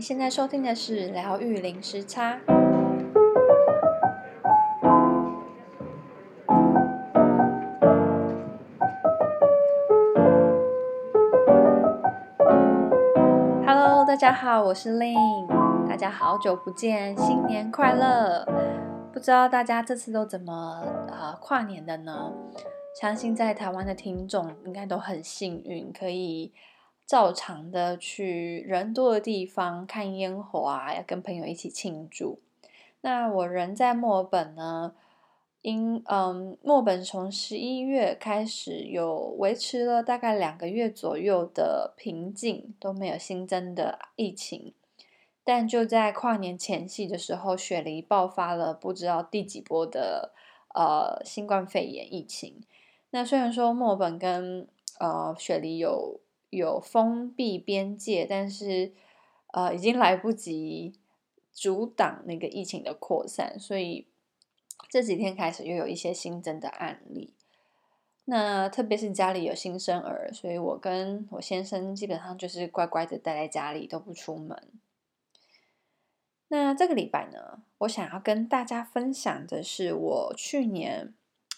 你现在收听的是疗愈零时差。Hello，大家好，我是 Lynn，大家好久不见，新年快乐！不知道大家这次都怎么、呃、跨年的呢？相信在台湾的听众应该都很幸运，可以。照常的去人多的地方看烟火啊，要跟朋友一起庆祝。那我人在墨尔本呢，因嗯，墨尔本从十一月开始有维持了大概两个月左右的平静，都没有新增的疫情。但就在跨年前夕的时候，雪梨爆发了不知道第几波的呃新冠肺炎疫情。那虽然说墨尔本跟呃雪梨有有封闭边界，但是呃，已经来不及阻挡那个疫情的扩散，所以这几天开始又有一些新增的案例。那特别是家里有新生儿，所以我跟我先生基本上就是乖乖的待在家里，都不出门。那这个礼拜呢，我想要跟大家分享的是我去年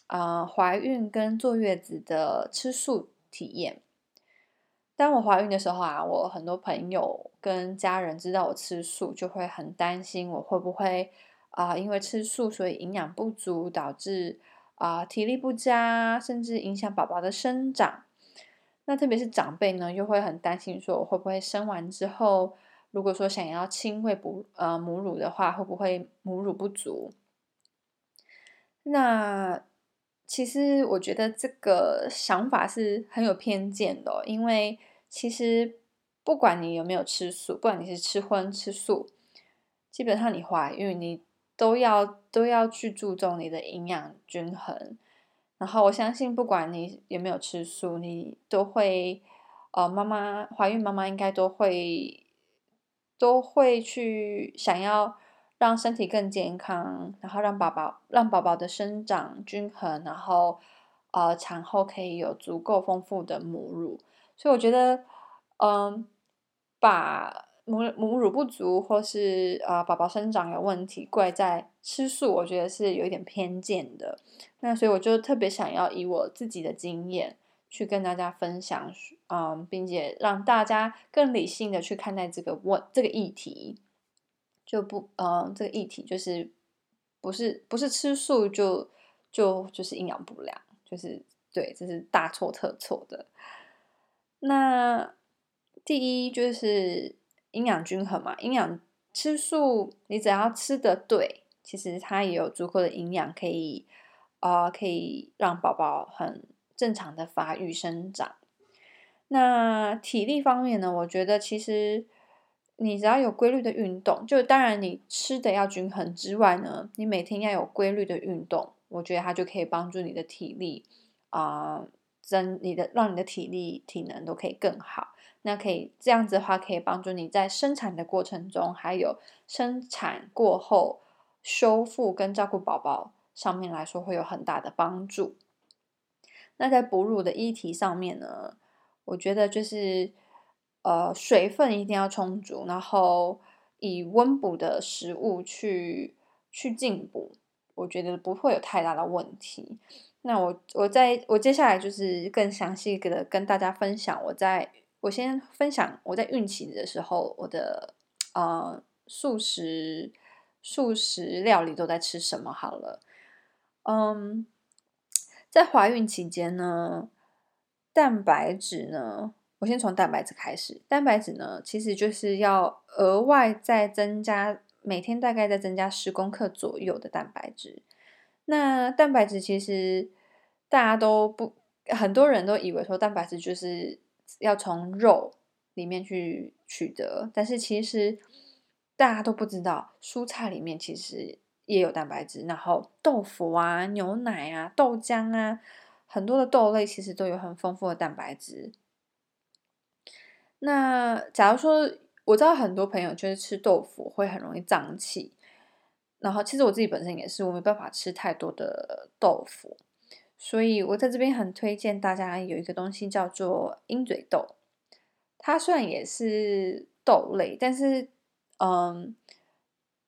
啊、呃、怀孕跟坐月子的吃素体验。当我怀孕的时候啊，我很多朋友跟家人知道我吃素，就会很担心我会不会啊、因为吃素所以营养不足，导致啊、呃、体力不佳，甚至影响宝宝的生长。那特别是长辈呢，又会很担心说我会不会生完之后，如果说想要亲喂哺呃母乳的话，会不会母乳不足？那其实我觉得这个想法是很有偏见的，因为。其实，不管你有没有吃素，不管你是吃荤吃素，基本上你怀孕，你都要都要去注重你的营养均衡。然后我相信，不管你有没有吃素，你都会，呃，妈妈怀孕，妈妈应该都会都会去想要让身体更健康，然后让宝宝让宝宝的生长均衡，然后呃产后可以有足够丰富的母乳。所以我觉得，嗯，把母母乳不足或是呃宝宝生长有问题怪在吃素，我觉得是有一点偏见的。那所以我就特别想要以我自己的经验去跟大家分享，嗯，并且让大家更理性的去看待这个问这个议题，就不，嗯，这个议题就是不是不是吃素就就就是营养不良，就是对，这是大错特错的。那第一就是营养均衡嘛，营养吃素，你只要吃得对，其实它也有足够的营养，可以啊、可以让宝宝很正常的发育生长。那体力方面呢，我觉得其实你只要有规律的运动，就当然你吃的要均衡之外呢，你每天要有规律的运动，我觉得它就可以帮助你的体力啊。增你的，让你的体力、体能都可以更好。那可以这样子的话，可以帮助你在生产的过程中，还有生产过后修复跟照顾宝宝上面来说，会有很大的帮助。那在哺乳的议题上面呢，我觉得就是呃水分一定要充足，然后以温补的食物去去进补，我觉得不会有太大的问题。那我我在我接下来就是更详细的跟大家分享，我在我先分享我在孕期的时候，我的呃素食素食料理都在吃什么好了。嗯，在怀孕期间呢，蛋白质呢，我先从蛋白质开始。蛋白质呢，其实就是要额外再增加，每天大概再增加十公克左右的蛋白质。那蛋白质其实大家都不，很多人都以为说蛋白质就是要从肉里面去取得，但是其实大家都不知道，蔬菜里面其实也有蛋白质，然后豆腐啊、牛奶啊、豆浆啊，很多的豆类其实都有很丰富的蛋白质。那假如说我知道很多朋友就是吃豆腐会很容易胀气。然后，其实我自己本身也是，我没办法吃太多的豆腐，所以我在这边很推荐大家有一个东西叫做鹰嘴豆。它虽然也是豆类，但是嗯，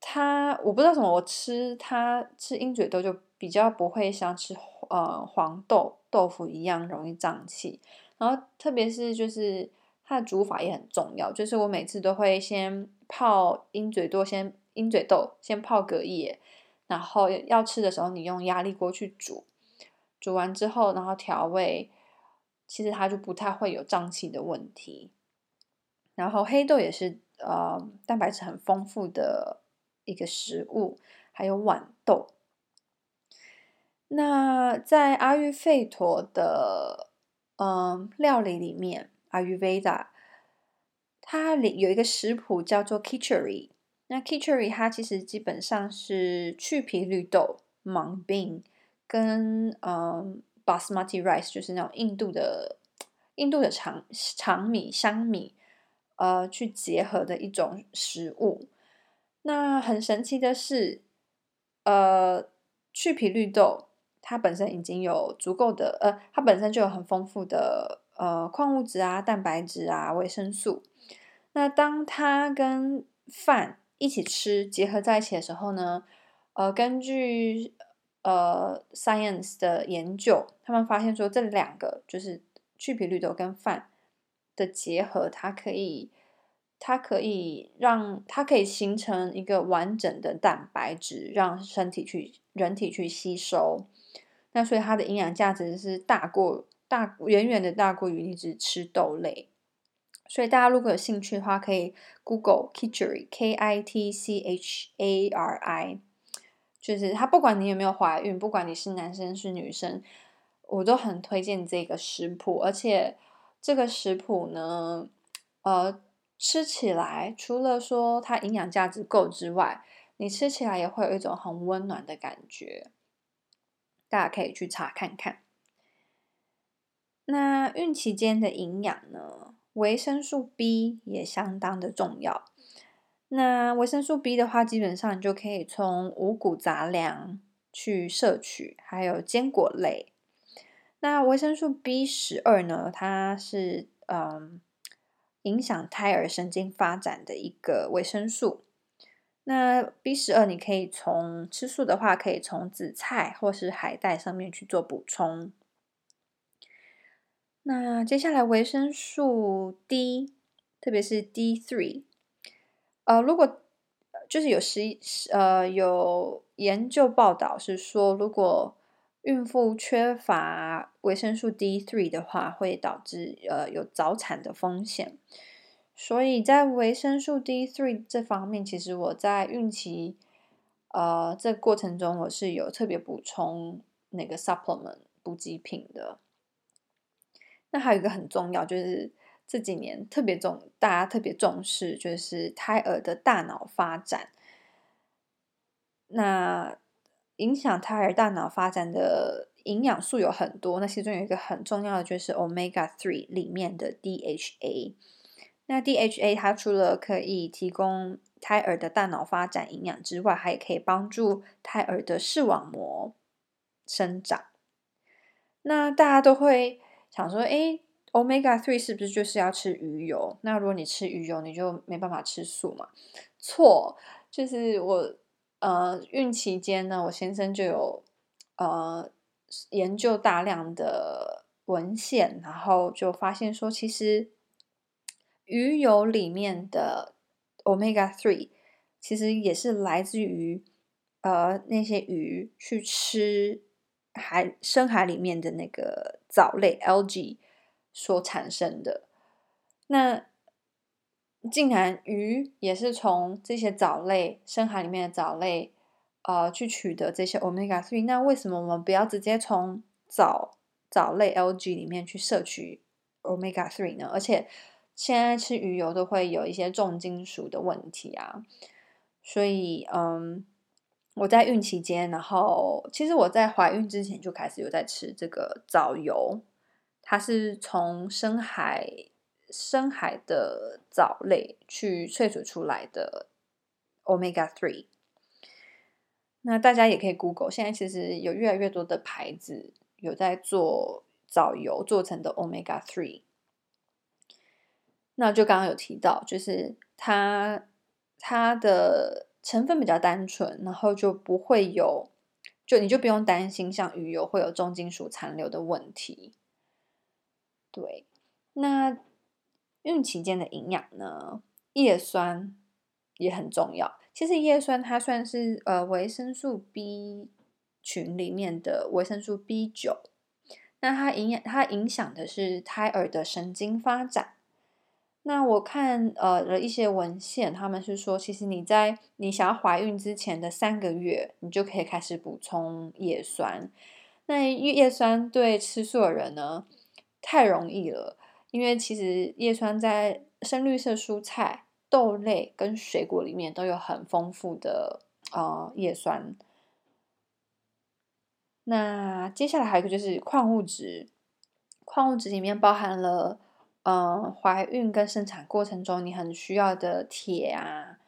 它我不知道什么，我吃它吃鹰嘴豆就比较不会像吃呃黄豆豆腐一样容易胀气。然后特别是就是它的煮法也很重要，就是我每次都会先泡鹰嘴豆，先鹰嘴豆先泡隔夜，然后要吃的时候你用压力锅去煮，煮完之后然后调味。其实它就不太会有胀气的问题，然后黑豆也是呃蛋白质很丰富的一个食物，还有豌豆。那在阿育吠陀的嗯、呃、料理里面阿育吠达它里有一个食谱叫做 Khichdi。那 Khichdi 它其实基本上是去皮绿豆 mung bean 跟嗯。Basmati rice 就是那种印度的印度的长长米香米，呃，去结合的一种食物。那很神奇的是，呃，去皮绿豆它本身已经有足够的，呃，它本身就有很丰富的呃矿物质啊、蛋白质啊、维生素。那当它跟饭一起吃结合在一起的时候呢，呃，根据呃，science 的研究，他们发现说，这两个就是去皮绿豆跟饭的结合，它可以，它可以让它可以形成一个完整的蛋白质，让身体去人体去吸收。那所以它的营养价值是大过大远远的大过于你只吃豆类。所以大家如果有兴趣的话，可以 Google Kitchery K I T C H A R I。就是它，不管你有没有怀孕，不管你是男生是女生，我都很推荐这个食谱。而且这个食谱呢，呃，吃起来除了说它营养价值够之外，你吃起来也会有一种很温暖的感觉。大家可以去查看看。那孕期间的营养呢，维生素 B 也相当的重要。那维生素 B 的话，基本上你就可以从五谷杂粮去摄取，还有坚果类。那维生素 B 十二呢，它是嗯影响胎儿神经发展的一个维生素。那 B 十二你可以从吃素的话，可以从紫菜或是海带上面去做补充。那接下来维生素 D，特别是 D three。呃，如果就是有实呃有研究报道是说，如果孕妇缺乏维生素 D3 的话，会导致呃有早产的风险。所以在维生素 D3 这方面，其实我在孕期呃这过程中，我是有特别补充那个 supplement 补给品的。那还有一个很重要就是。这几年特别重，大家特别重视，就是胎儿的大脑发展。那影响胎儿大脑发展的营养素有很多，那其中有一个很重要的就是 Omega Three 里面的 DHA。那 DHA 它除了可以提供胎儿的大脑发展营养之外，还可以帮助胎儿的视网膜生长。那大家都会想说，哎。Omega three 是不是就是要吃鱼油？那如果你吃鱼油，你就没办法吃素嘛？错，就是我呃孕期间呢，我先生就有呃研究大量的文献，然后就发现说，其实鱼油里面的 Omega three 其实也是来自于呃那些鱼去吃海深海里面的那个藻类 LG。所产生的，那竟然鱼也是从这些藻类、深海里面的藻类，呃，去取得这些 omega three。那为什么我们不要直接从藻藻类 LG 里面去摄取 omega three 呢？而且现在吃鱼油都会有一些重金属的问题啊。所以，嗯，我在孕期间，然后其实我在怀孕之前就开始有在吃这个藻油。它是从深海深海的藻类去萃取出来的 Omega Three。那大家也可以 Google，现在其实有越来越多的牌子有在做藻油做成的 Omega Three。那就刚刚有提到，就是它它的成分比较单纯，然后就不会有，就你就不用担心像鱼油会有重金属残留的问题。对，那孕期间的营养呢？叶酸也很重要。其实叶酸它算是呃维生素 B 群里面的维生素 B 九，那它影响它影响的是胎儿的神经发展。那我看呃了一些文献，他们是说，其实你在你想要怀孕之前的三个月，你就可以开始补充叶酸。那叶叶酸对吃素的人呢，太容易了，因为其实叶酸在深绿色蔬菜、豆类跟水果里面都有很丰富的呃叶酸。那接下来还有一个就是矿物质，矿物质里面包含了嗯怀孕跟生产过程中你很需要的铁啊，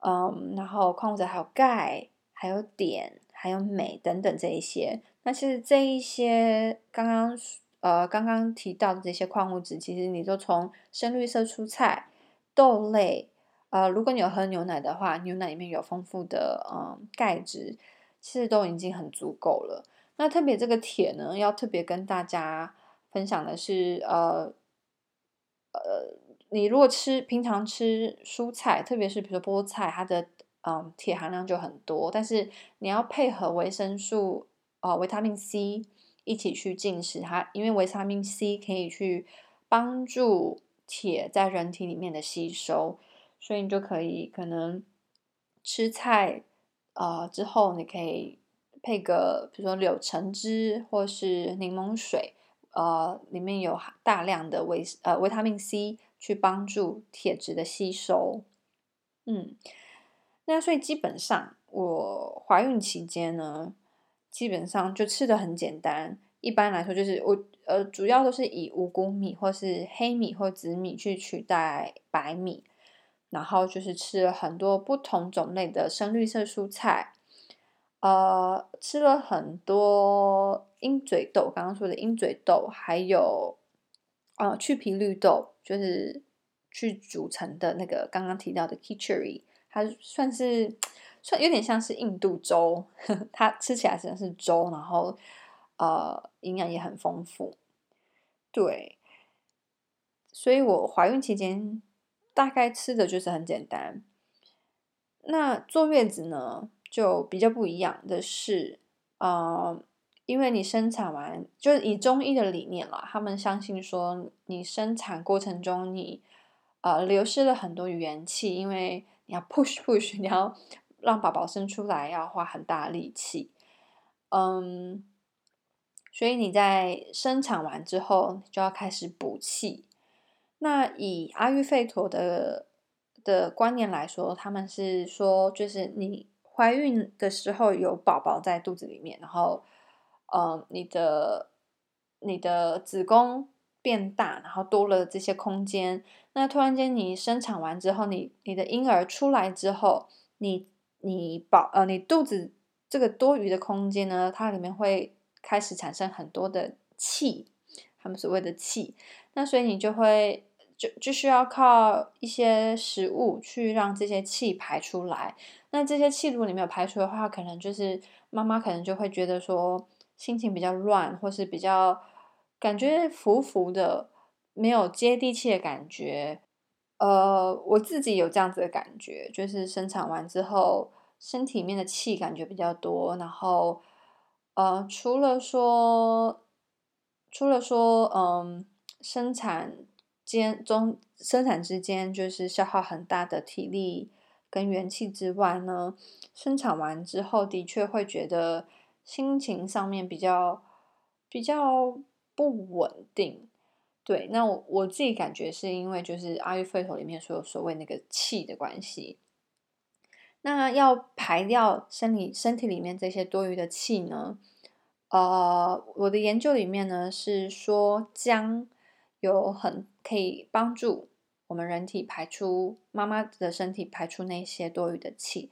嗯，然后矿物质还有钙、还有碘、还有镁等等这一些。那其实这一些刚刚。呃，刚刚提到的这些矿物质，其实你都从深绿色蔬菜、豆类，呃，如果你有喝牛奶的话，牛奶里面有丰富的嗯钙质，其实都已经很足够了。那特别这个铁呢，要特别跟大家分享的是，呃呃，你如果吃平常吃蔬菜，特别是比如说菠菜，它的嗯铁含量就很多，但是你要配合维生素，呃，维他命 C。一起去进食它，因为维他命 C 可以去帮助铁在人体里面的吸收，所以你就可以可能吃菜，呃，之后你可以配个比如说柳橙汁或是柠檬水，呃，里面有大量的维呃维他命 C 去帮助铁质的吸收。嗯，那所以基本上我怀孕期间呢。基本上就吃的很简单，一般来说就是我呃主要都是以五谷米或是黑米或紫米去取代白米，然后就是吃了很多不同种类的深绿色蔬菜，呃吃了很多鹰嘴豆，刚刚说的鹰嘴豆，还有呃去皮绿豆，就是去煮成的那个刚刚提到的 k i c h e r y 它算是。算有点像是印度粥，它吃起来实际上是粥，然后呃营养也很丰富，对，所以我怀孕期间大概吃的就是很简单。那坐月子呢就比较不一样的是，呃，因为你生产完，就是以中医的理念啦，他们相信说你生产过程中你呃流失了很多元气，因为你要 push push，你要。让宝宝生出来要花很大力气，嗯，所以你在生产完之后就要开始补气。那以阿育吠陀的的观念来说，他们是说，就是你怀孕的时候有宝宝在肚子里面，然后，呃，你的你的子宫变大，然后多了这些空间。那突然间你生产完之后，你你的婴儿出来之后，你你宝呃，你肚子这个多余的空间呢，它里面会开始产生很多的气，他们所谓的气。那所以你就会就就需要靠一些食物去让这些气排出来。那这些气如果你没有排出的话，可能就是妈妈可能就会觉得说心情比较乱，或是比较感觉浮浮的，没有接地气的感觉。呃，我自己有这样子的感觉，就是生产完之后，身体里面的气感觉比较多，然后，呃，除了说，除了说，嗯，生产间中生产之间就是消耗很大的体力跟元气之外呢，生产完之后的确会觉得心情上面比较比较不稳定。对，那我我自己感觉是因为就是阿育吠陀里面所有所谓那个气的关系，那要排掉身体身体里面这些多余的气呢，呃，我的研究里面呢是说姜有很可以帮助我们人体排出妈妈的身体排出那些多余的气，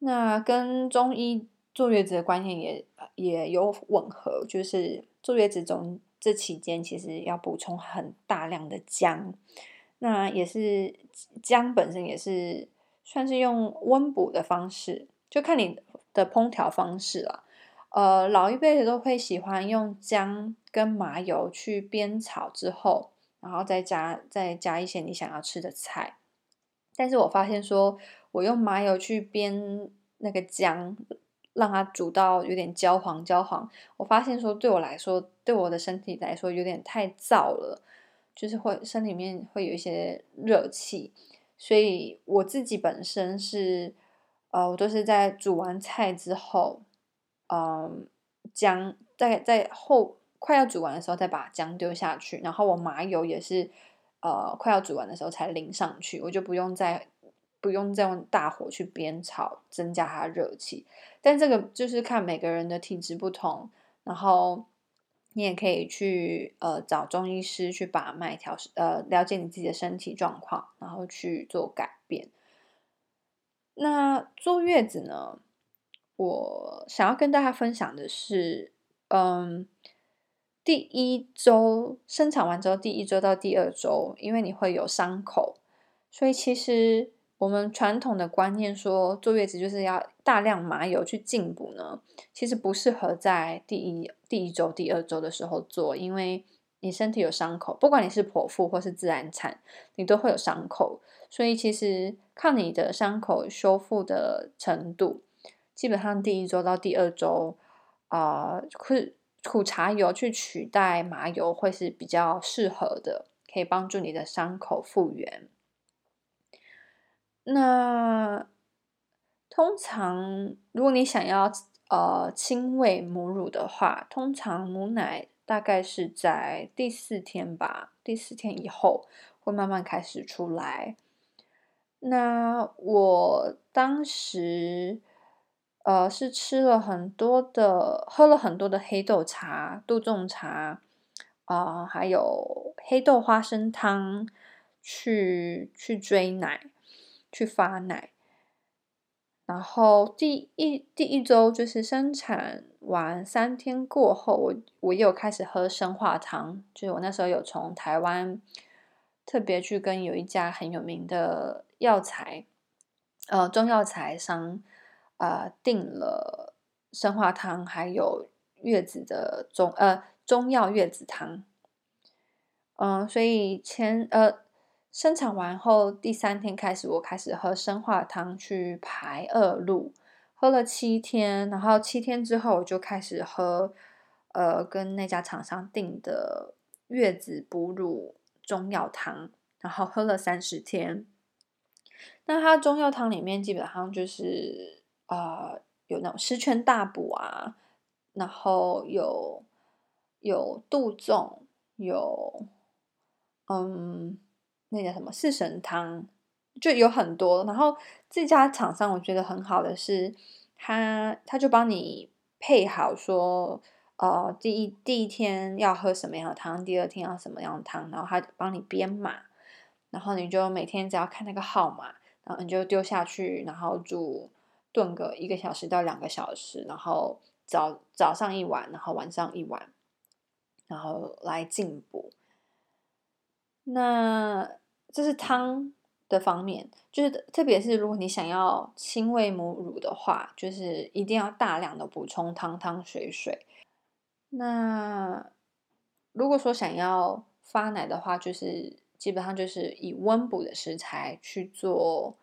那跟中医坐月子的观念也也有吻合，就是坐月子中。这期间其实要补充很大量的姜，那也是姜本身也是算是用温补的方式，就看你的烹调方式了。呃，老一辈的都会喜欢用姜跟麻油去煸炒之后，然后再加再加一些你想要吃的菜。但是我发现说，我用麻油去煸那个姜，让它煮到有点焦黄焦黄，我发现说对我来说，对我的身体来说有点太燥了。就是会身里面会有一些热气，所以我自己本身是，呃，我都是在煮完菜之后，嗯、呃，姜在在后快要煮完的时候再把姜丢下去，然后我麻油也是，呃，快要煮完的时候才淋上去，我就不用再不用再用大火去煸炒，增加它的热气。但这个就是看每个人的体质不同，然后。你也可以去呃找中医师去把脉调，呃了解你自己的身体状况，然后去做改变。那坐月子呢，我想要跟大家分享的是，嗯，第一周生产完之后，第一周到第二周，因为你会有伤口，所以其实。我们传统的观念说，坐月子就是要大量麻油去进补呢，其实不适合在第一第一周、第二周的时候做，因为你身体有伤口，不管你是剖腹或是自然产，你都会有伤口，所以其实看你的伤口修复的程度，基本上第一周到第二周，啊、呃，苦茶油去取代麻油会是比较适合的，可以帮助你的伤口复原。那通常，如果你想要呃亲喂母乳的话，通常母奶大概是在第四天吧，第四天以后会慢慢开始出来。那我当时呃是吃了很多的，喝了很多的黑豆茶、杜仲茶啊、呃，还有黑豆花生汤去去追奶。去发奶，然后第一第一周就是生产完三天过后，我我又开始喝生化汤，就是我那时候有从台湾特别去跟有一家很有名的药材，呃中药材商，呃订了生化汤，还有月子的中呃中药月子汤，嗯、所以前呃。生产完后第三天开始，我开始喝生化汤去排恶露，喝了七天，然后七天之后我就开始喝，呃，跟那家厂商订的月子哺乳中药汤，然后喝了三十天。那它中药汤里面基本上就是、呃，有那种十全大补啊，然后有有杜仲，有嗯。那叫什么四神汤，就有很多。然后这家厂商我觉得很好的是，他他就帮你配好说，呃，第一第一天要喝什么样的汤，第二天要什么样的汤，然后他帮你编码，然后你就每天只要看那个号码，然后你就丢下去，然后煮炖个一个小时到两个小时，然后早早上一碗，然后晚上一碗，然后来进补。那这是汤的方面，就是特别是如果你想要亲喂母乳的话，就是一定要大量的补充汤汤水水。那如果说想要发奶的话，就是基本上就是以温补的食材去做，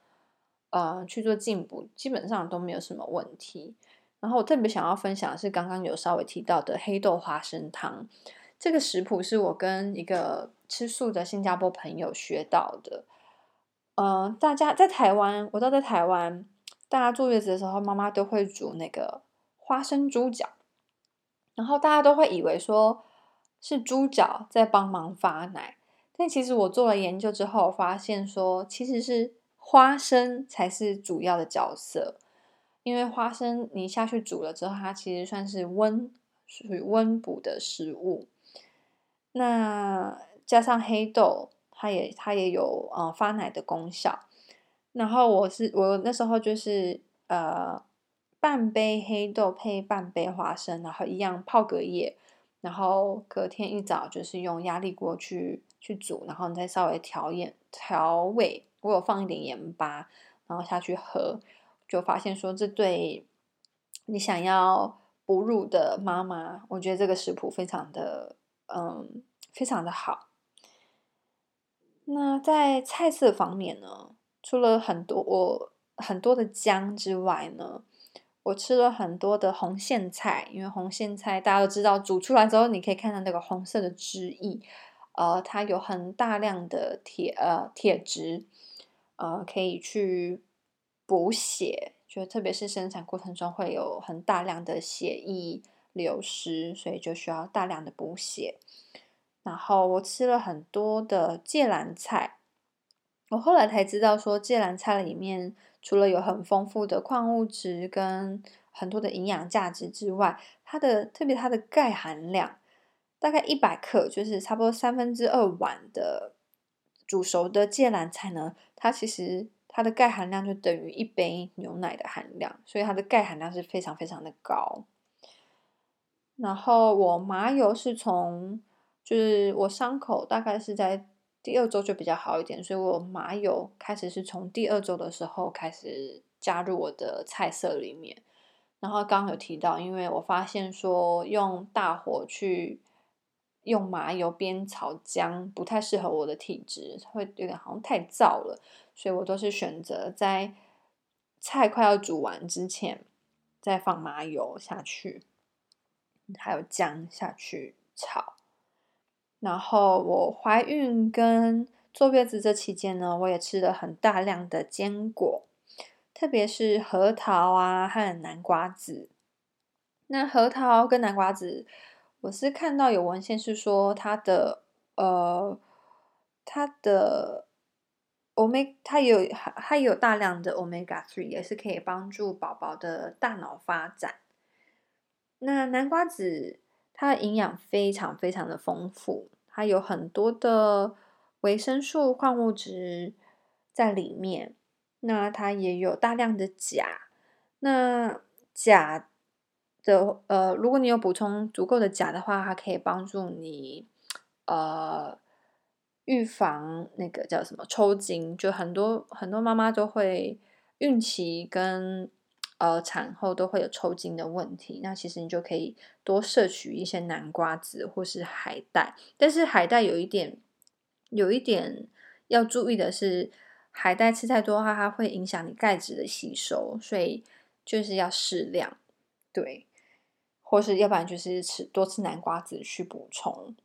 呃，去做进补，基本上都没有什么问题。然后我特别想要分享的是刚刚有稍微提到的黑豆花生汤，这个食谱是我跟一个。吃素的新加坡朋友学到的，呃，大家在台湾，我知道在台湾，大家坐月子的时候，妈妈都会煮那个花生猪脚，然后大家都会以为说是猪脚在帮忙发奶，但其实我做了研究之后，发现说其实是花生才是主要的角色，因为花生你下去煮了之后，它其实算是温，属于温补的食物，那。加上黑豆，它也它也有呃发奶的功效。然后我是我那时候就是呃半杯黑豆配半杯花生，然后一样泡隔夜，然后隔天一早就是用压力锅去去煮，然后你再稍微调盐调味。我有放一点盐巴，然后下去喝，就发现说这对你想要哺乳的妈妈，我觉得这个食谱非常的嗯，非常的好。那在菜色方面呢，除了很多我很多的姜之外呢，我吃了很多的红苋菜，因为红苋菜大家都知道，煮出来之后你可以看到那个红色的汁液，呃，它有很大量的铁呃铁质，呃，可以去补血，就特别是生产过程中会有很大量的血液流失，所以就需要大量的补血。然后我吃了很多的芥蓝菜，我后来才知道说芥蓝菜里面。除了有很丰富的矿物质跟很多的营养价值之外，它的特别它的钙含量大概一百克，就是差不多三分之二碗的煮熟的芥蓝菜呢，它其实它的钙含量就等于一杯牛奶的含量，所以它的钙含量是非常非常的高。然后我麻油是从，就是我伤口大概是在。第二周就比较好一点，所以我麻油开始是从第二周的时候开始加入我的菜色里面。然后刚刚有提到，因为我发现说用大火去用麻油煸炒姜不太适合我的体质，会有点好像太燥了，所以我都是选择在菜快要煮完之前再放麻油下去，还有姜下去炒。然后我怀孕跟坐月子这期间呢，我也吃了很大量的坚果，特别是核桃啊和南瓜子。那核桃跟南瓜子，我是看到有文献是说它的呃，它的 omega 它有它有大量的 omega three，也是可以帮助宝宝的大脑发展。那南瓜子。它的营养非常非常的丰富，它有很多的维生素、矿物质在里面。那它也有大量的钾。那钾的呃，如果你有补充足够的钾的话，它可以帮助你呃预防那个叫什么抽筋。就很多很多妈妈都会孕期跟。呃，产后都会有抽筋的问题，那其实你就可以多摄取一些南瓜子或是海带。但是海带有一点，有一点要注意的是，海带吃太多的话，它会影响你钙质的吸收，所以就是要适量，对，或是要不然就是吃多吃南瓜子去补充。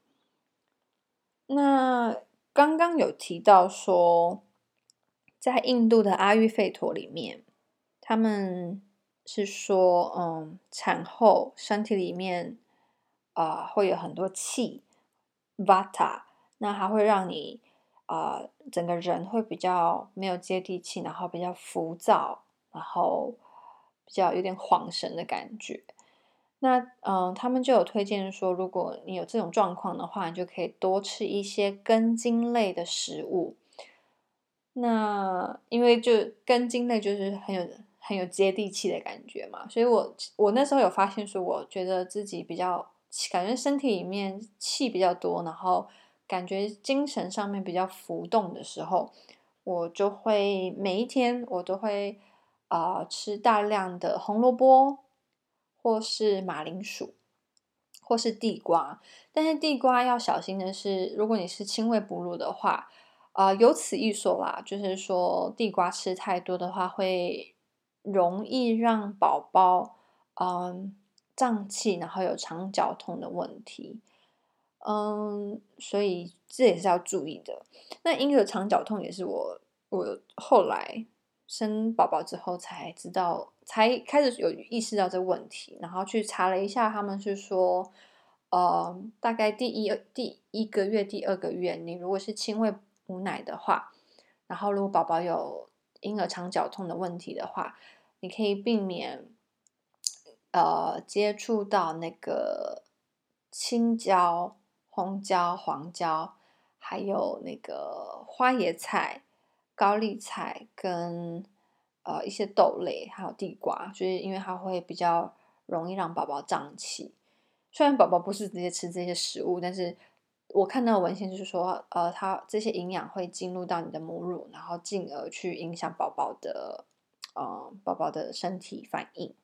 那刚刚有提到说，在印度的阿育吠陀里面。他们是说，嗯，产后身体里面啊、呃、会有很多气，Vata，那它会让你啊、呃、整个人会比较没有接地气，然后比较浮躁，然后比较有点恍神的感觉。那嗯，他们就有推荐说，如果你有这种状况的话，你就可以多吃一些根茎类的食物。那因为就根茎类就是很有。很有接地气的感觉嘛，所以我我那时候有发现说，我觉得自己比较感觉身体里面气比较多，然后感觉精神上面比较浮动的时候，我就会每一天我都会啊、吃大量的红萝卜，或是马铃薯，或是地瓜。但是地瓜要小心的是，如果你是亲喂哺乳的话，啊、呃，有此一说啦，就是说地瓜吃太多的话会。容易让宝宝嗯胀气，然后有肠绞痛的问题，嗯，所以这也是要注意的。那婴儿肠绞痛也是我我后来生宝宝之后才知道，才开始有意识到这个问题，然后去查了一下，他们是说，呃，大概第一第一个月、第二个月，你如果是亲喂母奶的话，然后如果宝宝有婴儿肠绞痛的问题的话，你可以避免呃接触到那个青椒、红椒、黄椒，还有那个花椰菜、高丽菜跟呃一些豆类，还有地瓜，就是因为它会比较容易让宝宝胀气。虽然宝宝不是直接吃这些食物，但是我看到文献就是说，呃，它这些营养会进入到你的母乳，然后进而去影响宝宝的，呃，宝宝的身体反应。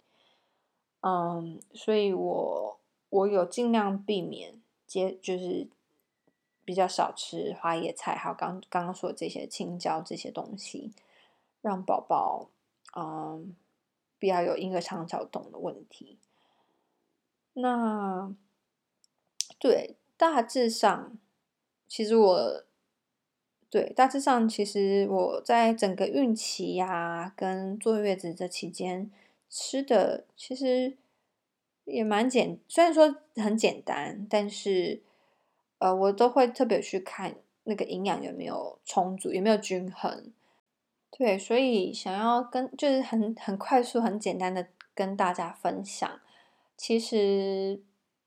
嗯，所以我我有尽量避免接，就是比较少吃花椰菜，还有刚刚刚说这些青椒这些东西，让宝宝嗯不要有婴儿肠绞痛的问题。那对。大致上，其实我对大致上，其实我在整个孕期呀、跟坐月子这期间吃的，其实也蛮简，虽然说很简单，但是呃，我都会特别去看那个营养有没有充足，有没有均衡。对，所以想要跟就是很很快速、很简单的跟大家分享，其实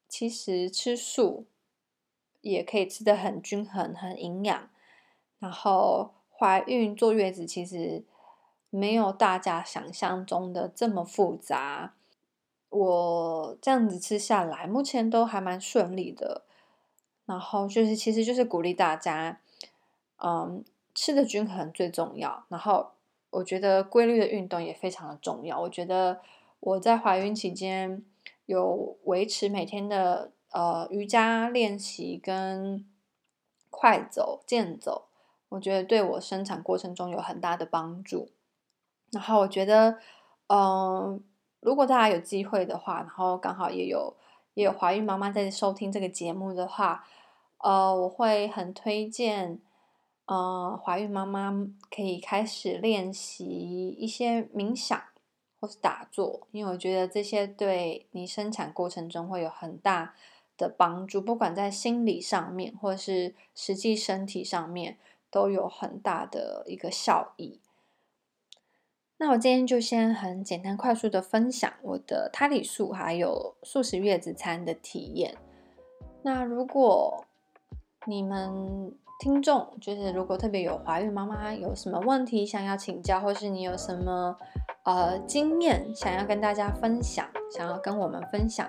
其实吃素。也可以吃得很均衡、很营养，然后怀孕坐月子其实没有大家想象中的这么复杂。我这样子吃下来，目前都还蛮顺利的。然后就是，其实就是鼓励大家，嗯，吃的均衡最重要。然后我觉得规律的运动也非常的重要。我觉得我在怀孕期间有维持每天的。呃，瑜伽练习跟快走、健走，我觉得对我生产过程中有很大的帮助。然后我觉得，嗯、如果大家有机会的话，然后刚好也有也有怀孕妈妈在收听这个节目的话，呃，我会很推荐，呃，怀孕妈妈可以开始练习一些冥想或是打坐，因为我觉得这些对你生产过程中会有很大。的帮助，不管在心理上面，或是实际身体上面，都有很大的一个效益。那我今天就先很简单、快速的分享我的胎里素还有素食月子餐的体验。那如果你们听众就是如果特别有怀孕妈妈有什么问题想要请教，或是你有什么呃经验想要跟大家分享，想要跟我们分享，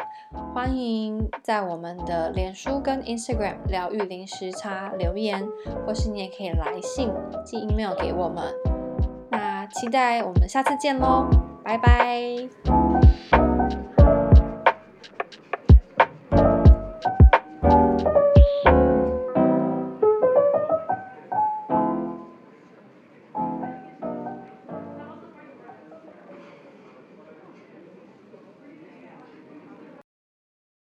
欢迎在我们的脸书跟 Instagram 疗愈零时差留言，或是你也可以来信寄 email 给我们。期待我们下次见喽，拜拜。